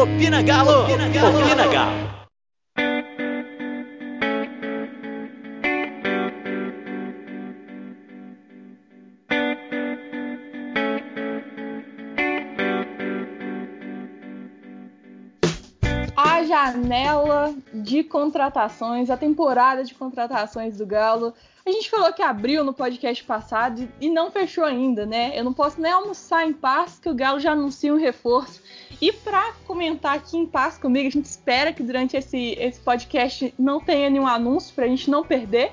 Opina Galo! Opina Galo! Opina Galo! A janela de contratações, a temporada de contratações do Galo. A gente falou que abriu no podcast passado e não fechou ainda, né? Eu não posso nem almoçar em paz que o Galo já anuncia um reforço. E para comentar aqui em paz comigo, a gente espera que durante esse, esse podcast não tenha nenhum anúncio para a gente não perder.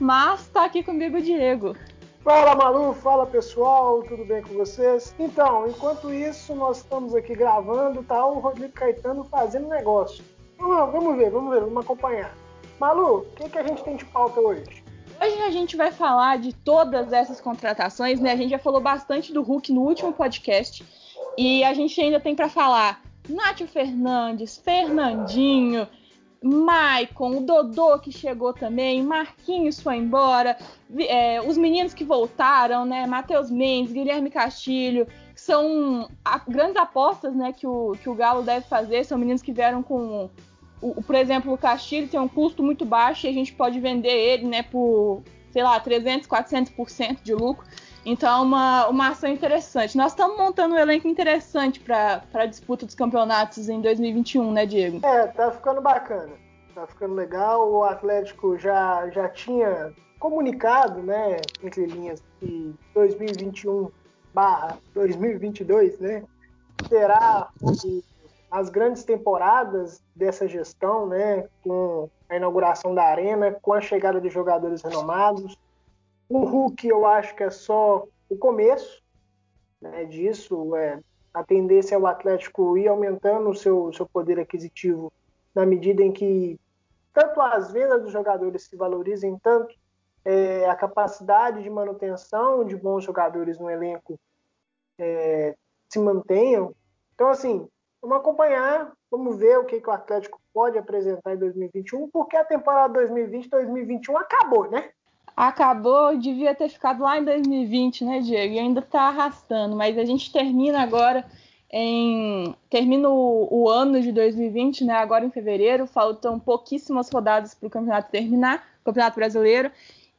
Mas tá aqui comigo o Diego. Fala Malu, fala pessoal, tudo bem com vocês? Então, enquanto isso, nós estamos aqui gravando, tá o Rodrigo Caetano fazendo negócio. Vamos, vamos ver, vamos ver, vamos acompanhar. Malu, o que, que a gente tem de pauta hoje? Hoje a gente vai falar de todas essas contratações, né? A gente já falou bastante do Hulk no último podcast. E a gente ainda tem para falar Nátio Fernandes, Fernandinho, Maicon, o Dodô que chegou também, Marquinhos foi embora, é, os meninos que voltaram, né? Matheus Mendes, Guilherme Castilho, que são a, grandes apostas né, que, o, que o Galo deve fazer, são meninos que vieram com. O, por exemplo, o Castilho tem um custo muito baixo e a gente pode vender ele né, por, sei lá, 300, 400% de lucro. Então é uma, uma ação interessante. Nós estamos montando um elenco interessante para a disputa dos campeonatos em 2021, né, Diego? É, tá ficando bacana. Tá ficando legal. O Atlético já, já tinha comunicado, né, entre linhas, que 2021 barra 2022, né, será as grandes temporadas dessa gestão, né, com a inauguração da arena, com a chegada de jogadores renomados, o Hulk eu acho que é só o começo né, disso. É, a tendência é o Atlético ir aumentando o seu, seu poder aquisitivo na medida em que tanto as vendas dos jogadores se valorizem, tanto é, a capacidade de manutenção de bons jogadores no elenco é, se mantenham. Então, assim, vamos acompanhar, vamos ver o que, que o Atlético pode apresentar em 2021, porque a temporada 2020-2021 acabou, né? Acabou, devia ter ficado lá em 2020, né, Diego? E ainda está arrastando, mas a gente termina agora em. Termina o, o, ano de 2020, né? Agora em fevereiro, faltam pouquíssimas rodadas para o campeonato terminar, Campeonato Brasileiro.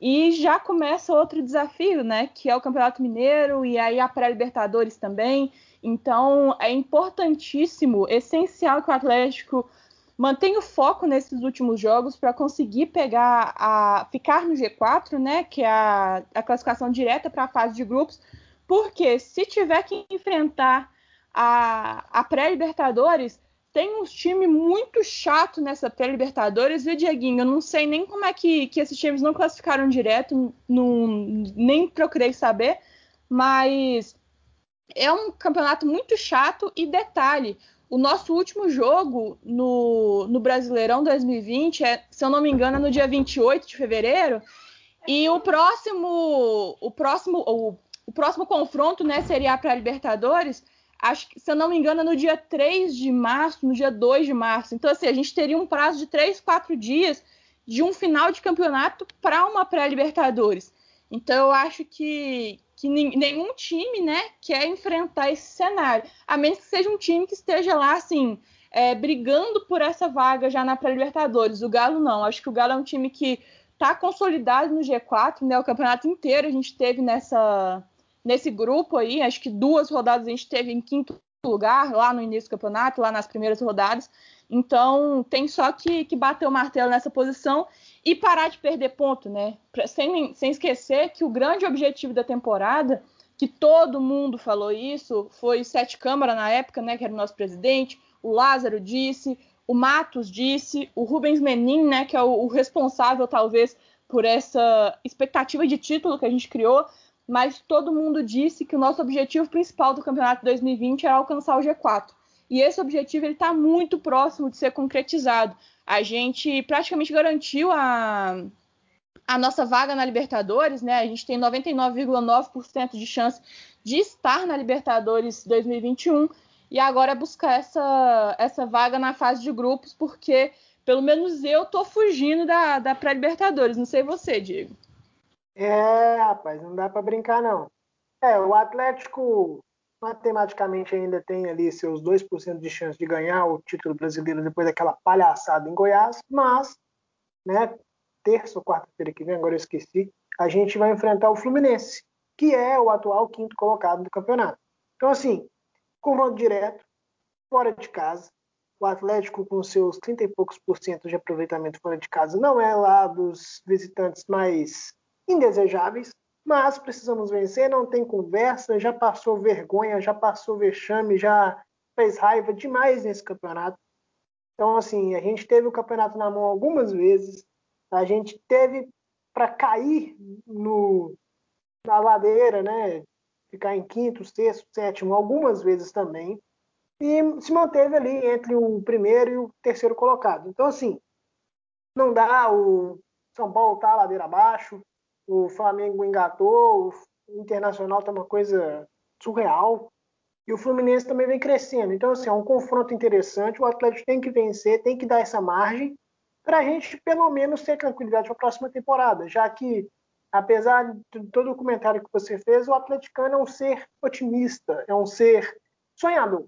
E já começa outro desafio, né? Que é o Campeonato Mineiro e aí a pré-Libertadores também. Então é importantíssimo, essencial que o Atlético mantém o foco nesses últimos jogos para conseguir pegar a ficar no G4, né, que é a, a classificação direta para a fase de grupos, porque se tiver que enfrentar a, a pré-Libertadores, tem um time muito chato nessa pré-Libertadores, viu, Dieguinho? Eu não sei nem como é que, que esses times não classificaram direto, não, nem procurei saber, mas é um campeonato muito chato e detalhe, o nosso último jogo no, no Brasileirão 2020 é, se eu não me engano, é no dia 28 de fevereiro. E o próximo, o próximo, o, o próximo confronto, né, seria para Libertadores. Acho que, se eu não me engano, é no dia 3 de março, no dia 2 de março. Então, assim, a gente teria um prazo de 3, 4 dias de um final de campeonato para uma pré-Libertadores. Então, eu acho que, que nenhum time, né, quer enfrentar esse cenário, a menos que seja um time que esteja lá, assim, é, brigando por essa vaga já na pré-Libertadores. O Galo não. Acho que o Galo é um time que está consolidado no G4, né? O campeonato inteiro a gente teve nessa nesse grupo aí. Acho que duas rodadas a gente teve em quinto lugar lá no início do campeonato, lá nas primeiras rodadas. Então tem só que, que bater o martelo nessa posição e parar de perder ponto, né? Sem, sem esquecer que o grande objetivo da temporada, que todo mundo falou isso, foi Sete Câmara na época, né? Que era o nosso presidente, o Lázaro disse, o Matos disse, o Rubens Menin, né? Que é o, o responsável, talvez, por essa expectativa de título que a gente criou, mas todo mundo disse que o nosso objetivo principal do campeonato 2020 era alcançar o G4. E esse objetivo está muito próximo de ser concretizado a gente praticamente garantiu a, a nossa vaga na Libertadores, né? A gente tem 99,9% de chance de estar na Libertadores 2021 e agora é buscar essa, essa vaga na fase de grupos, porque pelo menos eu tô fugindo da, da pré-Libertadores. Não sei você, Diego. É, rapaz, não dá para brincar não. É, o Atlético matematicamente ainda tem ali seus 2% de chance de ganhar o título brasileiro depois daquela palhaçada em Goiás, mas, né, terça ou quarta-feira que vem, agora eu esqueci, a gente vai enfrentar o Fluminense, que é o atual quinto colocado do campeonato. Então, assim, confronto direto, fora de casa, o Atlético, com seus 30 e poucos por cento de aproveitamento fora de casa, não é lá dos visitantes mais indesejáveis, mas precisamos vencer, não tem conversa, já passou vergonha, já passou vexame, já fez raiva demais nesse campeonato. Então, assim, a gente teve o campeonato na mão algumas vezes, a gente teve para cair no, na ladeira, né? Ficar em quinto, sexto, sétimo, algumas vezes também, e se manteve ali entre o primeiro e o terceiro colocado. Então, assim, não dá, o São Paulo tá ladeira abaixo, o Flamengo engatou, o Internacional tá uma coisa surreal. E o Fluminense também vem crescendo. Então, assim, é um confronto interessante. O Atlético tem que vencer, tem que dar essa margem para a gente, pelo menos, ter tranquilidade para a próxima temporada. Já que, apesar de todo o comentário que você fez, o atleticano é um ser otimista, é um ser sonhador.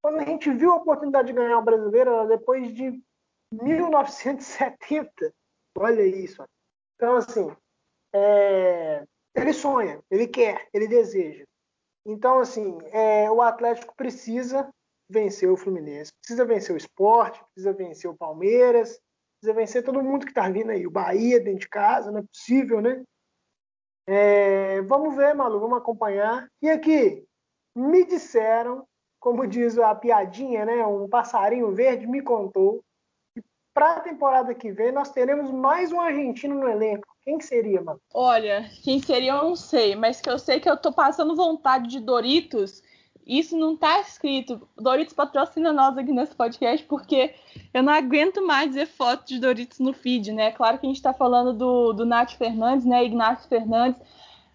Quando a gente viu a oportunidade de ganhar o brasileiro, depois de 1970. Olha isso. Então, assim, é, ele sonha, ele quer, ele deseja. Então, assim, é, o Atlético precisa vencer o Fluminense, precisa vencer o esporte, precisa vencer o Palmeiras, precisa vencer todo mundo que está vindo aí. O Bahia dentro de casa, não é possível, né? É, vamos ver, Malu, vamos acompanhar. E aqui, me disseram, como diz a piadinha, né? Um passarinho verde me contou para a temporada que vem nós teremos mais um argentino no elenco. Quem seria, mano? Olha, quem seria eu não sei, mas que eu sei que eu tô passando vontade de Doritos. Isso não tá escrito. Doritos patrocina nós aqui nesse podcast, porque eu não aguento mais ver foto de Doritos no feed, né? Claro que a gente tá falando do, do Nath Fernandes, né? Ignacio Fernandes,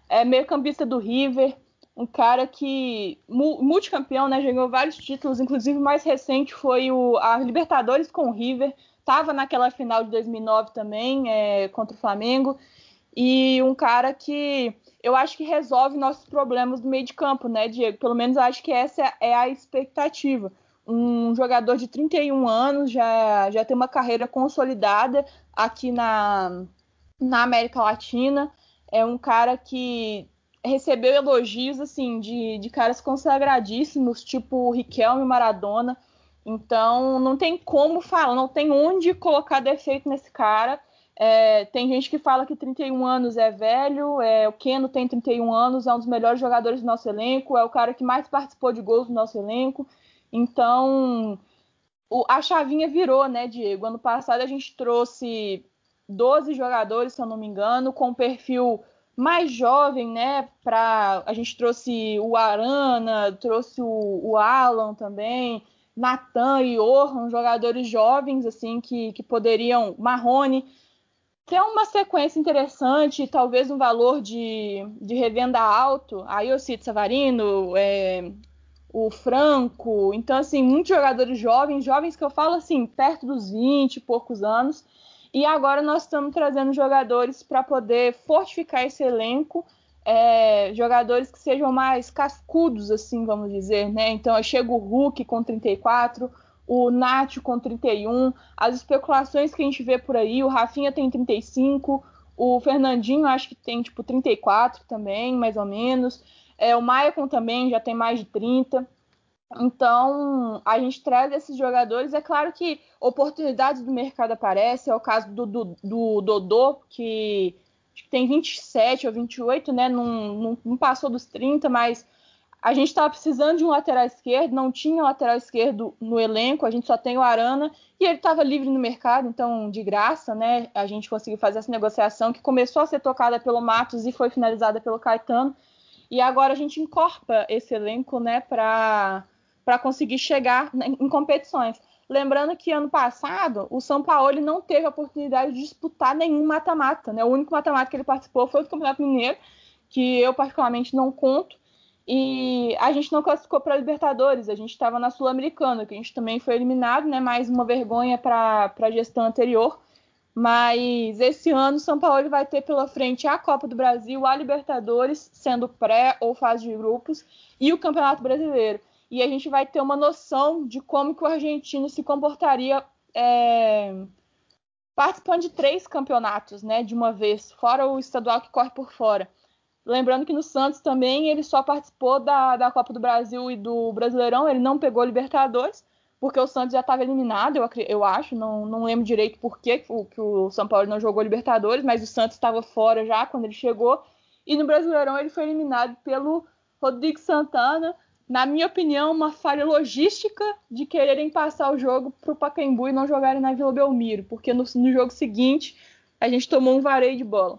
é meio campista do River, um cara que multicampeão, né? Ganhou vários títulos, inclusive o mais recente foi o a Libertadores com o River estava naquela final de 2009 também, é, contra o Flamengo, e um cara que eu acho que resolve nossos problemas do meio de campo, né, Diego? Pelo menos eu acho que essa é a expectativa. Um jogador de 31 anos já, já tem uma carreira consolidada aqui na, na América Latina. É um cara que recebeu elogios assim de, de caras consagradíssimos, tipo Riquelme Maradona. Então, não tem como falar, não tem onde colocar defeito nesse cara. É, tem gente que fala que 31 anos é velho, é, o Keno tem 31 anos, é um dos melhores jogadores do nosso elenco, é o cara que mais participou de gols do nosso elenco. Então, o, a chavinha virou, né, Diego? Ano passado a gente trouxe 12 jogadores, se eu não me engano, com perfil mais jovem, né? Pra, a gente trouxe o Arana, trouxe o, o Alan também. Natan e Orhan, jogadores jovens assim que, que poderiam, Marrone, ter uma sequência interessante, talvez um valor de, de revenda alto. Aí eu cito Savarino, é, o Franco, então assim, muitos jogadores jovens, jovens que eu falo assim, perto dos 20 e poucos anos. E agora nós estamos trazendo jogadores para poder fortificar esse elenco é, jogadores que sejam mais cascudos, assim, vamos dizer, né? Então chega o Hulk com 34, o Nath com 31, as especulações que a gente vê por aí, o Rafinha tem 35, o Fernandinho acho que tem tipo 34 também, mais ou menos. É, o Maicon também já tem mais de 30. Então, a gente traz esses jogadores. É claro que oportunidades do mercado aparecem. É o caso do, do, do Dodô, que acho que tem 27 ou 28, né? Não, não, não passou dos 30, mas a gente estava precisando de um lateral esquerdo, não tinha lateral esquerdo no elenco, a gente só tem o Arana e ele estava livre no mercado, então de graça, né? A gente conseguiu fazer essa negociação que começou a ser tocada pelo Matos e foi finalizada pelo Caetano. E agora a gente encorpa esse elenco, né, para conseguir chegar em competições. Lembrando que ano passado o São Paulo não teve a oportunidade de disputar nenhum mata-mata. Né? O único mata-mata que ele participou foi o Campeonato Mineiro, que eu particularmente não conto. E a gente não classificou para Libertadores, a gente estava na Sul-Americana, que a gente também foi eliminado, né? mais uma vergonha para a gestão anterior. Mas esse ano o São Paulo vai ter pela frente a Copa do Brasil, a Libertadores, sendo pré ou fase de grupos, e o Campeonato Brasileiro. E a gente vai ter uma noção de como que o argentino se comportaria é, participando de três campeonatos, né, de uma vez, fora o estadual que corre por fora. Lembrando que no Santos também ele só participou da, da Copa do Brasil e do Brasileirão, ele não pegou Libertadores, porque o Santos já estava eliminado, eu, eu acho, não, não lembro direito por que, o, que o São Paulo não jogou Libertadores, mas o Santos estava fora já quando ele chegou, e no Brasileirão ele foi eliminado pelo Rodrigo Santana, na minha opinião, uma falha logística de quererem passar o jogo para o Pacaembu e não jogarem na Vila Belmiro, porque no, no jogo seguinte a gente tomou um vareio de bola.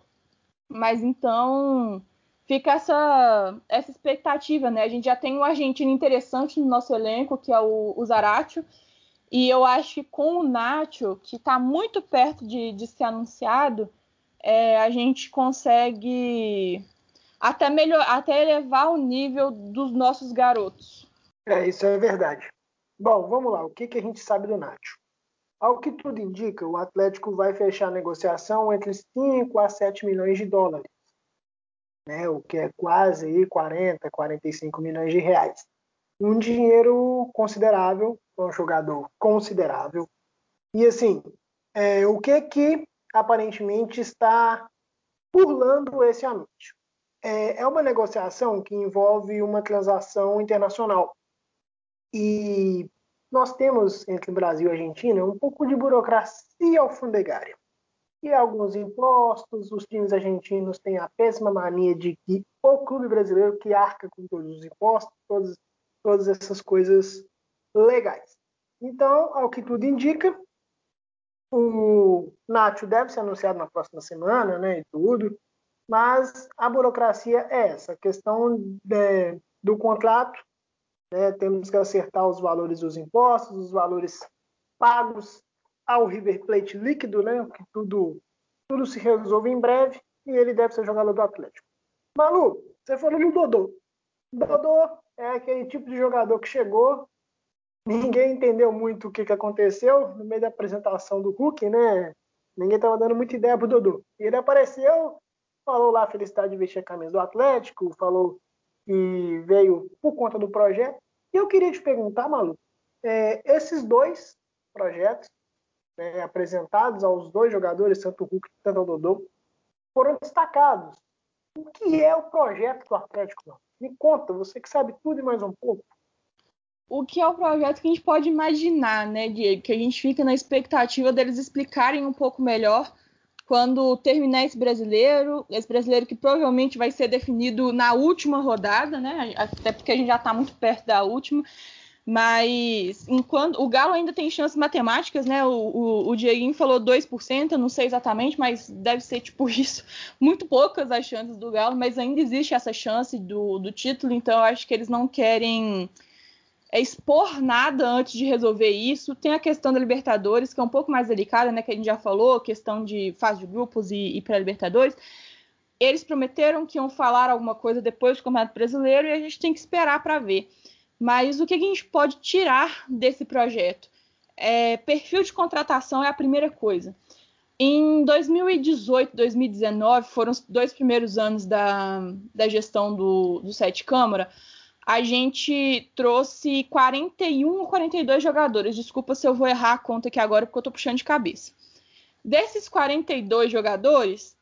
Mas então fica essa, essa expectativa, né? A gente já tem um argentino interessante no nosso elenco, que é o, o Zaratio, e eu acho que com o Nacho, que está muito perto de, de ser anunciado, é, a gente consegue até, melhor, até elevar o nível dos nossos garotos. É, isso é verdade. Bom, vamos lá. O que, que a gente sabe do Nacho? Ao que tudo indica, o Atlético vai fechar a negociação entre 5 a 7 milhões de dólares né, o que é quase aí 40, 45 milhões de reais. Um dinheiro considerável um jogador considerável. E assim, é, o que que aparentemente está burlando esse anúncio? É, é uma negociação que envolve uma transação internacional. E nós temos entre Brasil e Argentina um pouco de burocracia alfandegária e alguns impostos. Os times argentinos têm a péssima mania de que o clube brasileiro que arca com todos os impostos, todas, todas essas coisas legais. Então, ao que tudo indica, o Nacho deve ser anunciado na próxima semana, né, e tudo, mas a burocracia é essa, a questão de, do contrato, né, temos que acertar os valores dos impostos, os valores pagos ao River Plate líquido, né? Que tudo, tudo se resolve em breve e ele deve ser jogador do Atlético. Malu, você falou no Dodô. Dodô é aquele tipo de jogador que chegou, ninguém entendeu muito o que, que aconteceu no meio da apresentação do Hulk, né? Ninguém estava dando muita ideia pro Dodô. Ele apareceu, falou lá a felicidade de vestir a camisa do Atlético, falou que veio por conta do projeto. E eu queria te perguntar, Malu, é, esses dois projetos, né, apresentados aos dois jogadores, tanto o Hulk quanto o Dodô, foram destacados. O que é o projeto do Atlético? Me conta, você que sabe tudo e mais um pouco. O que é o projeto que a gente pode imaginar, né, Diego? Que a gente fica na expectativa deles explicarem um pouco melhor quando terminar esse brasileiro, esse brasileiro que provavelmente vai ser definido na última rodada, né? Até porque a gente já está muito perto da última. Mas enquanto o Galo ainda tem chances matemáticas, né? O, o, o Dieguinho falou 2%, eu não sei exatamente, mas deve ser tipo isso. Muito poucas as chances do Galo, mas ainda existe essa chance do, do título, então eu acho que eles não querem é, expor nada antes de resolver isso. Tem a questão da Libertadores, que é um pouco mais delicada, né? Que a gente já falou, questão de fase de grupos e, e pré-Libertadores. Eles prometeram que iam falar alguma coisa depois do Campeonato Brasileiro e a gente tem que esperar para ver. Mas o que a gente pode tirar desse projeto? É, perfil de contratação é a primeira coisa. Em 2018, 2019, foram os dois primeiros anos da, da gestão do, do Sete Câmara, a gente trouxe 41 ou 42 jogadores. Desculpa se eu vou errar a conta aqui agora, porque eu estou puxando de cabeça. Desses 42 jogadores,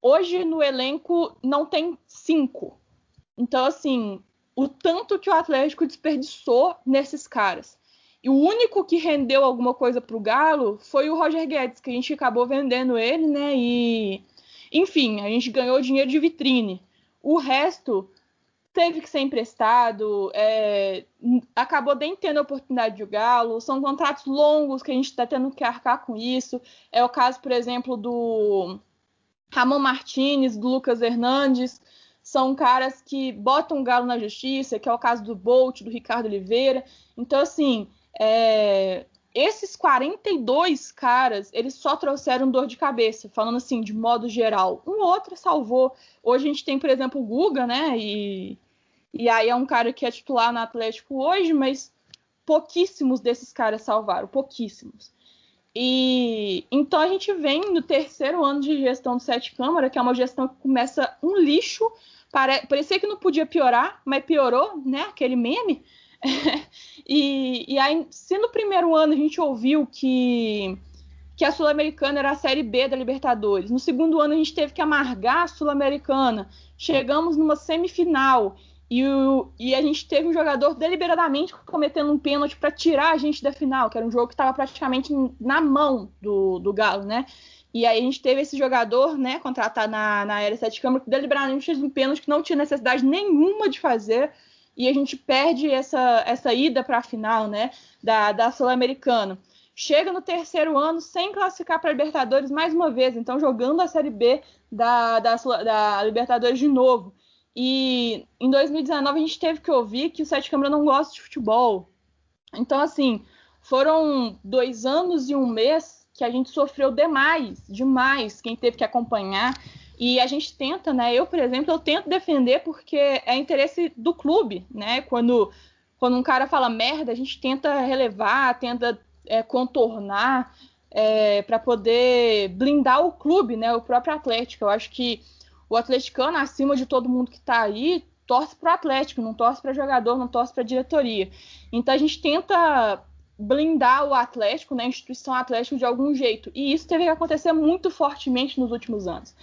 hoje no elenco não tem cinco. Então, assim, o tanto que o Atlético desperdiçou nesses caras. E o único que rendeu alguma coisa para o Galo foi o Roger Guedes, que a gente acabou vendendo ele, né? E enfim, a gente ganhou dinheiro de vitrine. O resto teve que ser emprestado, é, acabou nem tendo a oportunidade de Galo. São contratos longos que a gente está tendo que arcar com isso. É o caso, por exemplo, do Ramon Martinez, do Lucas Hernandes, são caras que botam o galo na justiça, que é o caso do Bolt, do Ricardo Oliveira. Então, assim, é... esses 42 caras, eles só trouxeram dor de cabeça, falando assim, de modo geral. Um outro salvou. Hoje a gente tem, por exemplo, o Guga, né? E, e aí é um cara que é titular no Atlético hoje, mas pouquíssimos desses caras salvaram, pouquíssimos. E então a gente vem no terceiro ano de gestão do Sete Câmara, que é uma gestão que começa um lixo. Pare... Parecia que não podia piorar, mas piorou, né? Aquele meme. e, e aí, se no primeiro ano a gente ouviu que, que a Sul-Americana era a Série B da Libertadores, no segundo ano a gente teve que amargar a Sul-Americana, chegamos numa semifinal e, o, e, a gente teve um jogador deliberadamente cometendo um pênalti para tirar a gente da final, que era um jogo que estava praticamente na mão do, do Galo, né? E aí a gente teve esse jogador, né, contratado na, na Era Sete Câmara, que deliberadamente fez um pênalti que não tinha necessidade nenhuma de fazer, e a gente perde essa, essa ida para a final, né, da, da Sul-Americana. Chega no terceiro ano sem classificar para a Libertadores mais uma vez, então jogando a Série B da, da, da Libertadores de novo. E em 2019 a gente teve que ouvir que o Sete Câmara não gosta de futebol. Então, assim, foram dois anos e um mês que a gente sofreu demais, demais, quem teve que acompanhar. E a gente tenta, né? Eu, por exemplo, eu tento defender porque é interesse do clube, né? Quando, quando um cara fala merda, a gente tenta relevar, tenta é, contornar é, para poder blindar o clube, né? O próprio Atlético. Eu acho que o atleticano, acima de todo mundo que está aí, torce para o Atlético, não torce para jogador, não torce para diretoria. Então a gente tenta blindar o Atlético, né, a instituição Atlético de algum jeito. E isso teve que acontecer muito fortemente nos últimos anos.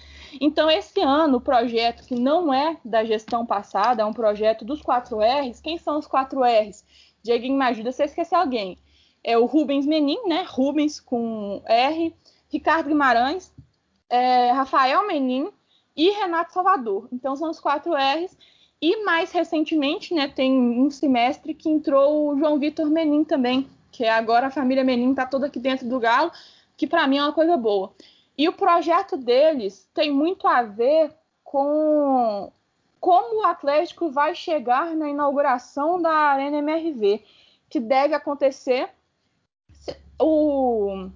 Então, esse ano, o projeto que não é da gestão passada, é um projeto dos 4 R's. Quem são os 4 R's? Dieguinho, me ajuda se eu esquecer alguém. É o Rubens Menin, né? Rubens com R, Ricardo Guimarães, é, Rafael Menin, e Renato Salvador. Então são os quatro R's. E mais recentemente, né, tem um semestre que entrou o João Vitor Menin também, que agora a família Menin está toda aqui dentro do Galo, que para mim é uma coisa boa. E o projeto deles tem muito a ver com como o Atlético vai chegar na inauguração da Arena MRV, que deve acontecer. O,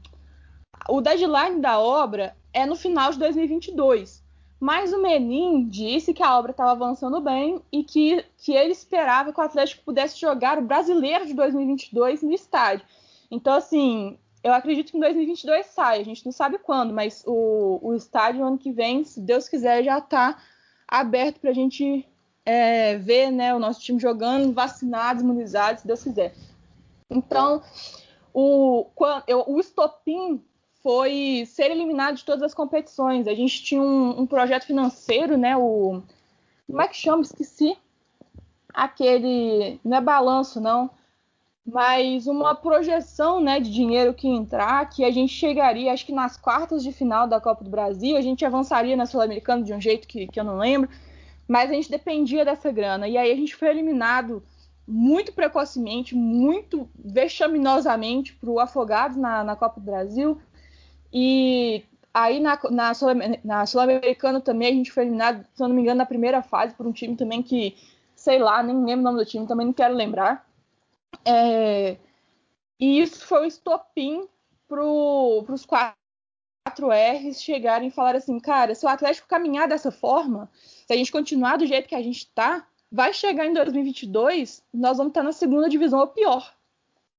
o deadline da obra é no final de 2022. Mas o Menin disse que a obra estava avançando bem e que, que ele esperava que o Atlético pudesse jogar o Brasileiro de 2022 no estádio. Então, assim, eu acredito que em 2022 sai. A gente não sabe quando, mas o, o estádio ano que vem, se Deus quiser, já está aberto para a gente é, ver né, o nosso time jogando, vacinados, imunizados, se Deus quiser. Então, o, o estopim foi ser eliminado de todas as competições. A gente tinha um, um projeto financeiro, né? O como é que chama? Esqueci. Aquele não é balanço não, mas uma projeção, né, de dinheiro que entrar, que a gente chegaria, acho que nas quartas de final da Copa do Brasil, a gente avançaria na Sul-Americana de um jeito que, que eu não lembro, mas a gente dependia dessa grana. E aí a gente foi eliminado muito precocemente, muito vexaminosamente para o Afogados na, na Copa do Brasil. E aí na, na, Sul, na Sul-Americana também a gente foi eliminado, se eu não me engano, na primeira fase por um time também que, sei lá, nem lembro o nome do time, também não quero lembrar. É, e isso foi o estopim para os quatro R's chegarem e falar assim, cara, se o Atlético caminhar dessa forma, se a gente continuar do jeito que a gente está, vai chegar em 2022, nós vamos estar na segunda divisão ou pior.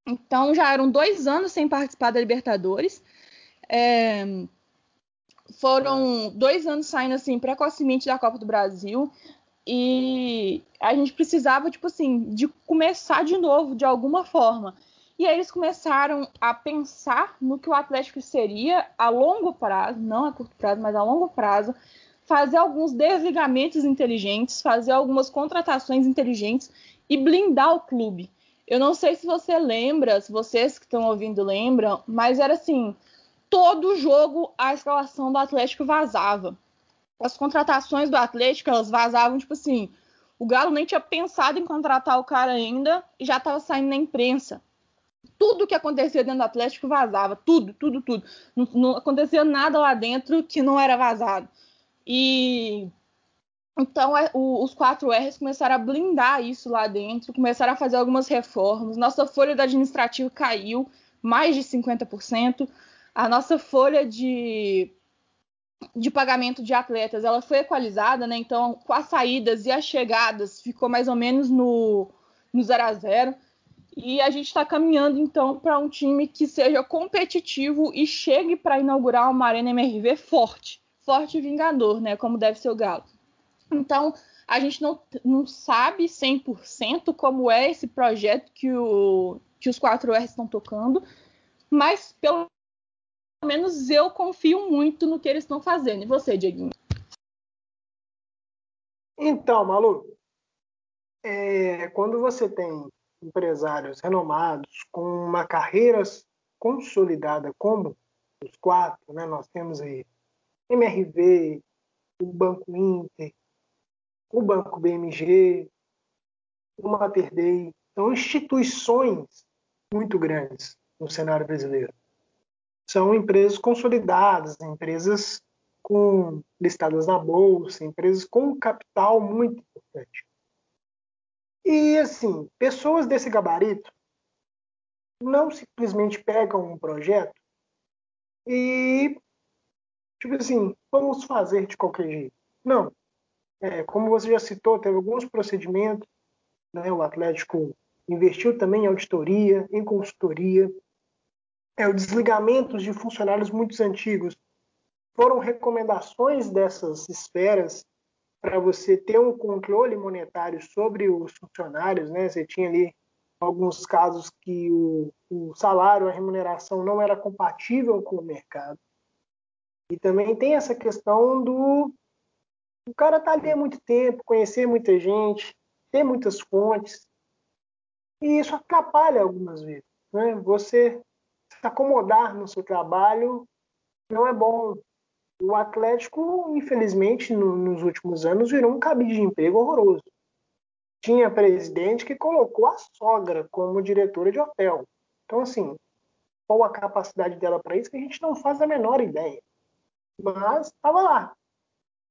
Então já eram dois anos sem participar da Libertadores. É, foram dois anos saindo assim precocemente da Copa do Brasil e a gente precisava tipo assim de começar de novo de alguma forma. E aí eles começaram a pensar no que o Atlético seria a longo prazo, não a curto prazo, mas a longo prazo, fazer alguns desligamentos inteligentes, fazer algumas contratações inteligentes e blindar o clube. Eu não sei se você lembra, se vocês que estão ouvindo lembram, mas era assim, todo jogo a escalação do Atlético vazava. As contratações do Atlético, elas vazavam, tipo assim, o Galo nem tinha pensado em contratar o cara ainda e já estava saindo na imprensa. Tudo que acontecia dentro do Atlético vazava, tudo, tudo, tudo. Não, não acontecia nada lá dentro que não era vazado. E então é, o, os 4 R's começaram a blindar isso lá dentro, começaram a fazer algumas reformas. Nossa folha do administrativo caiu mais de 50% a nossa folha de, de pagamento de atletas ela foi equalizada, né? Então, com as saídas e as chegadas ficou mais ou menos no, no 0 a 0 E a gente está caminhando então para um time que seja competitivo e chegue para inaugurar uma arena MRV forte, forte e vingador, né? Como deve ser o Galo. Então, a gente não, não sabe 100% como é esse projeto que, o, que os 4R estão tocando, mas pelo menos eu confio muito no que eles estão fazendo. E você, Dieguinho? Então, Malu, é, quando você tem empresários renomados com uma carreira consolidada como os quatro, né? Nós temos aí MRV, o Banco Inter, o Banco BMG, o Mater Dei, são instituições muito grandes no cenário brasileiro. São empresas consolidadas, empresas com listadas na bolsa, empresas com capital muito importante. E assim, pessoas desse gabarito não simplesmente pegam um projeto e tipo assim, vamos fazer de qualquer jeito. Não. É, como você já citou, teve alguns procedimentos, né? O Atlético investiu também em auditoria, em consultoria, é, o desligamento de funcionários muito antigos foram recomendações dessas esferas para você ter um controle monetário sobre os funcionários, né? Você tinha ali alguns casos que o, o salário, a remuneração não era compatível com o mercado. E também tem essa questão do o cara tá ali há muito tempo, conhecer muita gente, ter muitas fontes. E isso atrapalha algumas vezes. Né? Você acomodar no seu trabalho não é bom o Atlético, infelizmente, no, nos últimos anos, virou um cabide de emprego horroroso. Tinha presidente que colocou a sogra como diretora de hotel. Então, assim, qual a capacidade dela para isso que a gente não faz a menor ideia. Mas estava lá.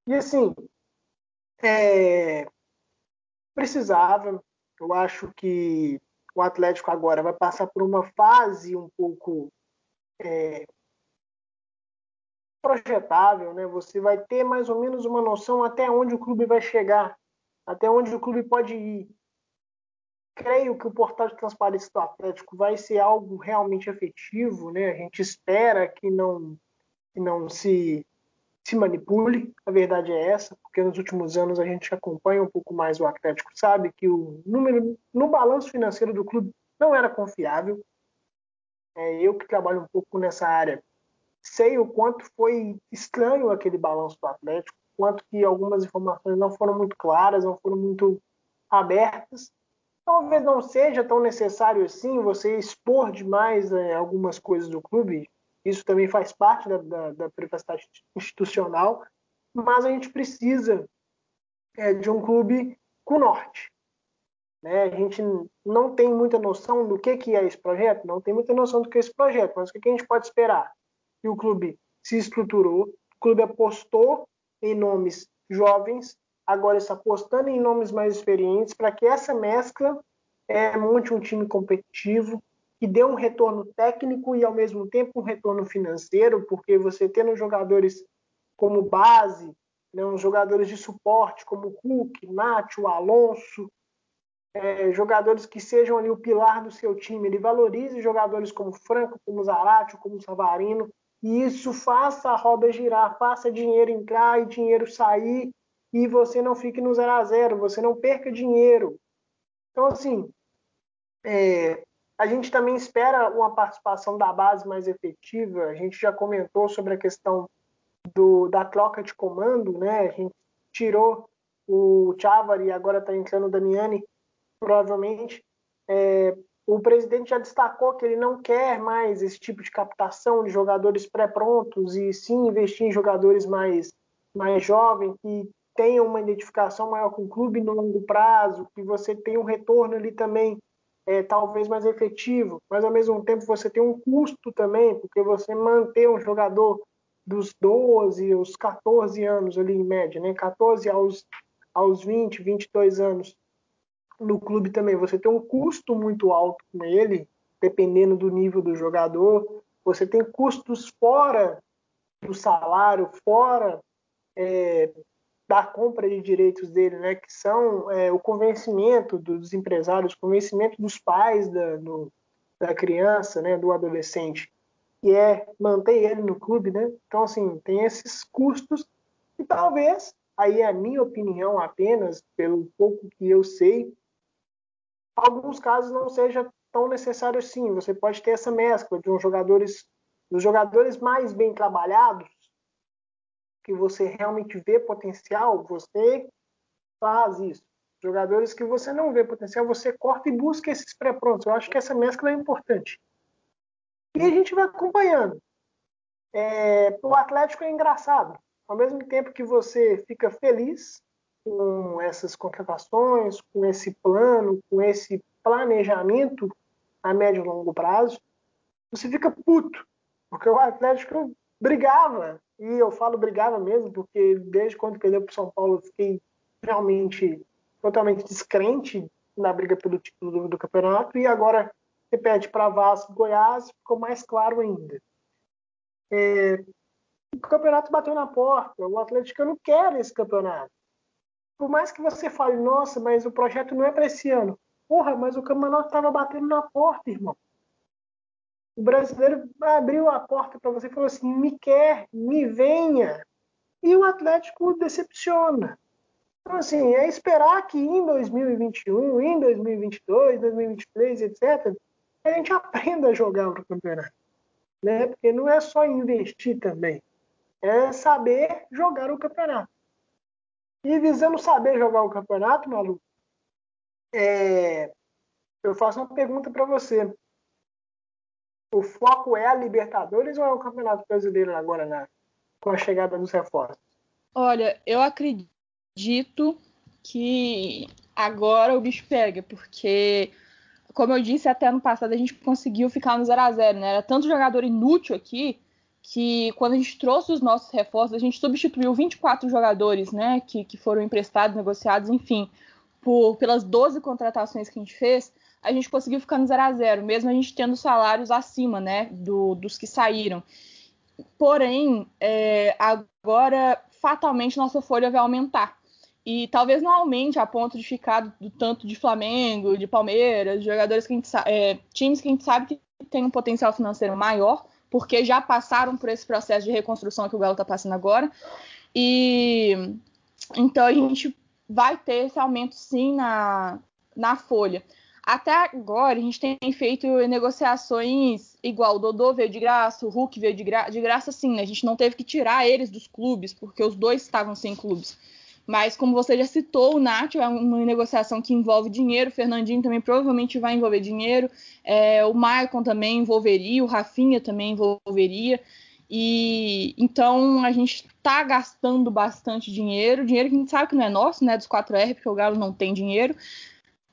E, assim, é... precisava. Eu acho que o Atlético agora vai passar por uma fase um pouco é, projetável, né? Você vai ter mais ou menos uma noção até onde o clube vai chegar, até onde o clube pode ir. Creio que o portal de transparência do Atlético vai ser algo realmente efetivo, né? A gente espera que não que não se se manipule. A verdade é essa, porque nos últimos anos a gente acompanha um pouco mais o Atlético, sabe que o número no balanço financeiro do clube não era confiável. É, eu que trabalho um pouco nessa área sei o quanto foi estranho aquele balanço do Atlético, quanto que algumas informações não foram muito claras, não foram muito abertas. Talvez não seja tão necessário assim você expor demais é, algumas coisas do clube. Isso também faz parte da, da, da privacidade institucional, mas a gente precisa é, de um clube com norte. Né? A gente não tem muita noção do que, que é esse projeto, não tem muita noção do que é esse projeto, mas o que, que a gente pode esperar? que o clube se estruturou, o clube apostou em nomes jovens, agora está apostando em nomes mais experientes para que essa mescla é, monte um time competitivo que dê um retorno técnico e ao mesmo tempo um retorno financeiro, porque você tendo jogadores como base, né, uns jogadores de suporte como Hulk, Nacho, Alonso, é, jogadores que sejam ali o pilar do seu time, ele valorize jogadores como Franco, como Zaratio, como Savarino, e isso faça a roda girar, faça dinheiro entrar e dinheiro sair, e você não fique no zero a zero, você não perca dinheiro. Então, assim, é, a gente também espera uma participação da base mais efetiva. A gente já comentou sobre a questão do, da troca de comando, né? A gente tirou o Chavari e agora está entrando o Damiani, provavelmente. É, o presidente já destacou que ele não quer mais esse tipo de captação de jogadores pré-prontos e sim investir em jogadores mais, mais jovens, que tenham uma identificação maior com o clube no longo prazo, que você tenha um retorno ali também é, talvez mais efetivo, mas ao mesmo tempo você tem um custo também, porque você manter um jogador dos 12 aos 14 anos ali em média, né? 14 aos, aos 20, 22 anos, no clube também você tem um custo muito alto com ele, dependendo do nível do jogador. Você tem custos fora do salário, fora é, da compra de direitos dele, né, que são é, o convencimento dos empresários, o convencimento dos pais da, da criança, né, do adolescente, que é manter ele no clube, né? Então, assim, tem esses custos e talvez, aí é a minha opinião apenas, pelo pouco que eu sei, alguns casos não seja tão necessário assim. Você pode ter essa mescla de uns jogadores, dos jogadores mais bem trabalhados, que você realmente vê potencial, você faz isso. Jogadores que você não vê potencial, você corta e busca esses pré-prontos. Eu acho que essa mescla é importante. E a gente vai acompanhando. É, o Atlético é engraçado. Ao mesmo tempo que você fica feliz com essas contratações, com esse plano, com esse planejamento a médio e longo prazo, você fica puto. Porque o Atlético brigava e eu falo brigava mesmo, porque desde quando perdeu para o São Paulo eu fiquei realmente totalmente descrente na briga pelo título do, do campeonato. E agora você pede para Vasco Goiás, ficou mais claro ainda. É, o campeonato bateu na porta, o Atlético não quer esse campeonato. Por mais que você fale, nossa, mas o projeto não é para esse ano. Porra, mas o campeonato estava batendo na porta, irmão. O brasileiro abriu a porta para você e falou assim: me quer, me venha. E o Atlético decepciona. Então, assim, é esperar que em 2021, em 2022, 2023, etc., a gente aprenda a jogar o campeonato. Né? Porque não é só investir também, é saber jogar o campeonato. E visando saber jogar o campeonato, maluco, é... eu faço uma pergunta para você o foco é a Libertadores ou é o Campeonato Brasileiro agora com a chegada dos reforços? Olha, eu acredito que agora o bicho pega, porque, como eu disse até no passado, a gente conseguiu ficar no 0 a 0 né? Era tanto jogador inútil aqui que quando a gente trouxe os nossos reforços, a gente substituiu 24 jogadores, né, que, que foram emprestados, negociados, enfim, por, pelas 12 contratações que a gente fez a gente conseguiu ficar no 0 a 0 mesmo a gente tendo salários acima né, do, dos que saíram. Porém, é, agora fatalmente nossa folha vai aumentar. E talvez não aumente a ponto de ficar do, tanto de Flamengo, de Palmeiras, jogadores que a gente é, times que a gente sabe que tem um potencial financeiro maior, porque já passaram por esse processo de reconstrução que o Galo está passando agora. E então a gente vai ter esse aumento sim na, na folha. Até agora, a gente tem feito negociações igual. O Dodô veio de graça, o Hulk veio de, gra de graça, sim. Né? A gente não teve que tirar eles dos clubes, porque os dois estavam sem clubes. Mas, como você já citou, o Nacho é uma negociação que envolve dinheiro. O Fernandinho também provavelmente vai envolver dinheiro. É, o Maicon também envolveria, o Rafinha também envolveria. E então a gente está gastando bastante dinheiro, dinheiro que a gente sabe que não é nosso, né? Dos 4R, porque o Galo não tem dinheiro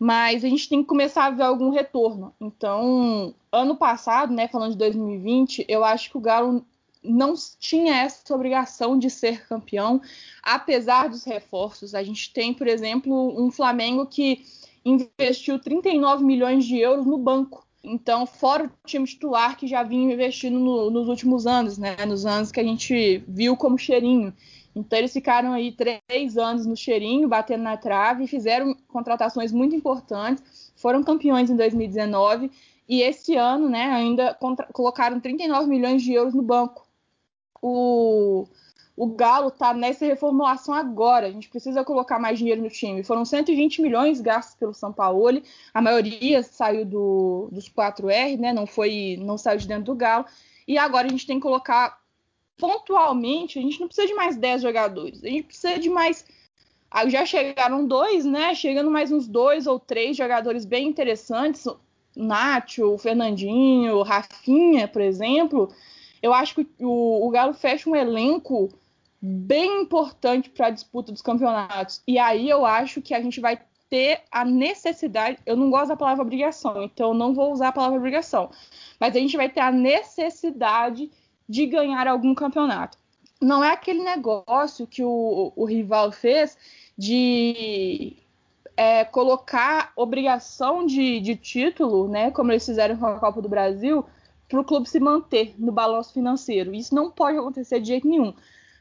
mas a gente tem que começar a ver algum retorno. Então, ano passado, né, falando de 2020, eu acho que o Galo não tinha essa obrigação de ser campeão, apesar dos reforços. A gente tem, por exemplo, um Flamengo que investiu 39 milhões de euros no banco. Então, fora o time titular que já vinha investindo no, nos últimos anos, né? Nos anos que a gente viu como cheirinho. Então eles ficaram aí três anos no cheirinho, batendo na trave, fizeram contratações muito importantes, foram campeões em 2019 e esse ano, né, ainda colocaram 39 milhões de euros no banco. O, o Galo está nessa reformulação agora. A gente precisa colocar mais dinheiro no time. Foram 120 milhões gastos pelo São Paulo. A maioria saiu do, dos 4R, né? Não foi, não saiu de dentro do Galo. E agora a gente tem que colocar pontualmente, a gente não precisa de mais 10 jogadores. A gente precisa de mais. Ah, já chegaram dois, né? Chegando mais uns dois ou três jogadores bem interessantes. Nacho, Fernandinho, Rafinha, por exemplo. Eu acho que o, o Galo fecha um elenco bem importante para a disputa dos campeonatos. E aí eu acho que a gente vai ter a necessidade. Eu não gosto da palavra obrigação, então não vou usar a palavra obrigação. Mas a gente vai ter a necessidade de ganhar algum campeonato. Não é aquele negócio que o, o rival fez de é, colocar obrigação de, de, título, né, como eles fizeram com a Copa do Brasil, para o clube se manter no balanço financeiro. Isso não pode acontecer de jeito nenhum.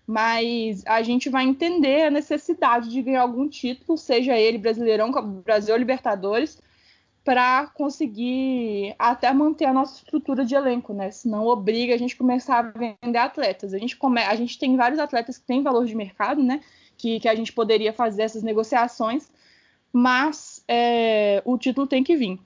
mas a gente vai entender a necessidade de ganhar algum título, seja ele Brasileirão, Brasil ou Libertadores, para conseguir até manter a nossa estrutura de elenco, né? Senão obriga a gente começar a vender atletas. A gente, come... a gente tem vários atletas que têm valor de mercado, né? Que, que a gente poderia fazer essas negociações, mas é, o título tem que vir.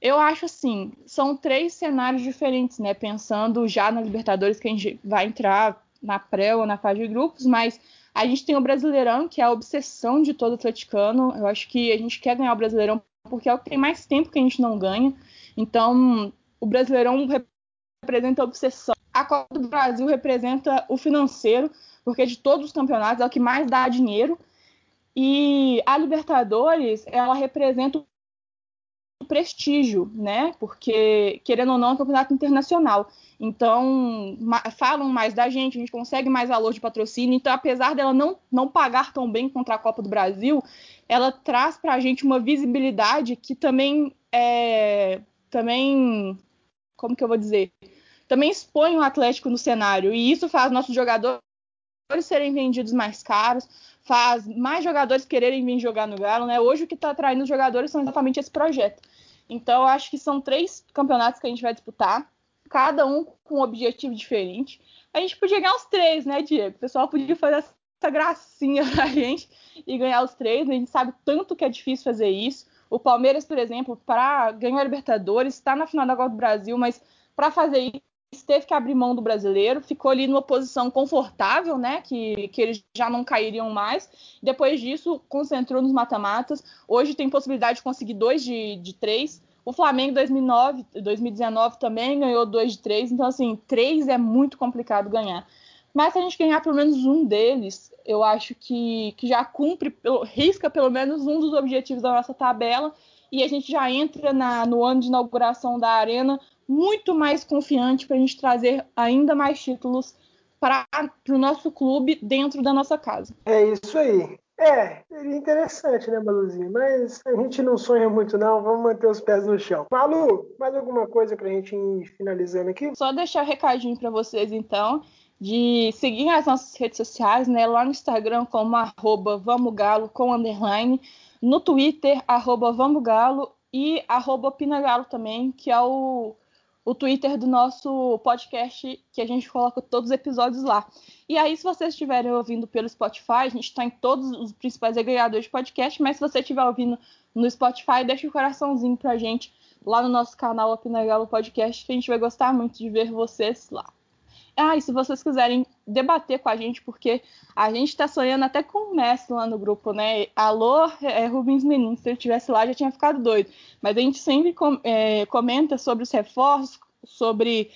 Eu acho assim, são três cenários diferentes, né? Pensando já na Libertadores, que a gente vai entrar na pré ou na fase de grupos, mas a gente tem o Brasileirão, que é a obsessão de todo atleticano. Eu acho que a gente quer ganhar o Brasileirão porque é o que tem mais tempo que a gente não ganha. Então, o Brasileirão representa a obsessão. A Copa do Brasil representa o financeiro, porque de todos os campeonatos é o que mais dá dinheiro. E a Libertadores, ela representa prestígio, né? Porque, querendo ou não, é um campeonato internacional. Então, falam mais da gente, a gente consegue mais valor de patrocínio. Então, apesar dela não, não pagar tão bem contra a Copa do Brasil, ela traz para a gente uma visibilidade que também é, também como que eu vou dizer também expõe o Atlético no cenário e isso faz nossos jogadores serem vendidos mais caros faz mais jogadores quererem vir jogar no Galo né hoje o que está atraindo os jogadores são exatamente esse projeto então eu acho que são três campeonatos que a gente vai disputar cada um com um objetivo diferente. A gente podia ganhar os três, né, Diego? O pessoal podia fazer essa gracinha pra gente e ganhar os três. A gente sabe tanto que é difícil fazer isso. O Palmeiras, por exemplo, para ganhar a Libertadores, está na final da Copa do Brasil, mas para fazer teve que abrir mão do brasileiro, ficou ali numa posição confortável, né? Que, que eles já não cairiam mais. Depois disso, concentrou nos mata-matas. Hoje tem possibilidade de conseguir dois de, de três. O Flamengo 2009, 2019 também ganhou 2 de 3, então assim, 3 é muito complicado ganhar. Mas se a gente ganhar pelo menos um deles, eu acho que, que já cumpre, risca pelo menos um dos objetivos da nossa tabela e a gente já entra na, no ano de inauguração da Arena muito mais confiante para a gente trazer ainda mais títulos para o nosso clube dentro da nossa casa. É isso aí. É, seria interessante, né, Maluzinho? Mas a gente não sonha muito, não. Vamos manter os pés no chão. Malu, mais alguma coisa pra gente ir finalizando aqui? Só deixar um recadinho pra vocês, então, de seguir as nossas redes sociais, né? Lá no Instagram, como arroba vamogalo com underline. No Twitter, arroba vamogalo e arroba pinagalo também, que é o o Twitter do nosso podcast, que a gente coloca todos os episódios lá. E aí, se vocês estiverem ouvindo pelo Spotify, a gente está em todos os principais agregadores de podcast, mas se você estiver ouvindo no Spotify, deixa o um coraçãozinho pra gente lá no nosso canal Opinagalo Podcast, que a gente vai gostar muito de ver vocês lá. Ah, e se vocês quiserem debater com a gente, porque a gente está sonhando até com o Messi lá no grupo, né? Alô, é, Rubens Menino, se ele estivesse lá já tinha ficado doido. Mas a gente sempre com, é, comenta sobre os reforços, sobre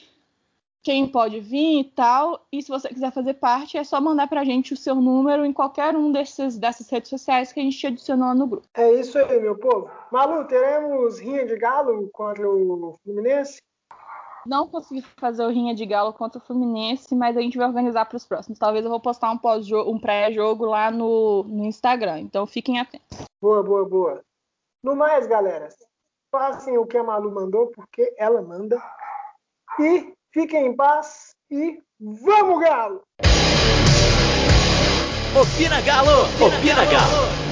quem pode vir e tal. E se você quiser fazer parte, é só mandar pra gente o seu número em qualquer um desses, dessas redes sociais que a gente te adicionou no grupo. É isso aí, meu povo. Malu, teremos rinha de galo contra o Fluminense? Não consegui fazer o Rinha de Galo contra o Fluminense, mas a gente vai organizar para os próximos. Talvez eu vou postar um, pós um pré-jogo lá no, no Instagram, então fiquem atentos. Boa, boa, boa. No mais, galera, façam o que a Malu mandou, porque ela manda. E fiquem em paz e vamos, Galo! Opina Galo! Opina, Opina Galo! Galo.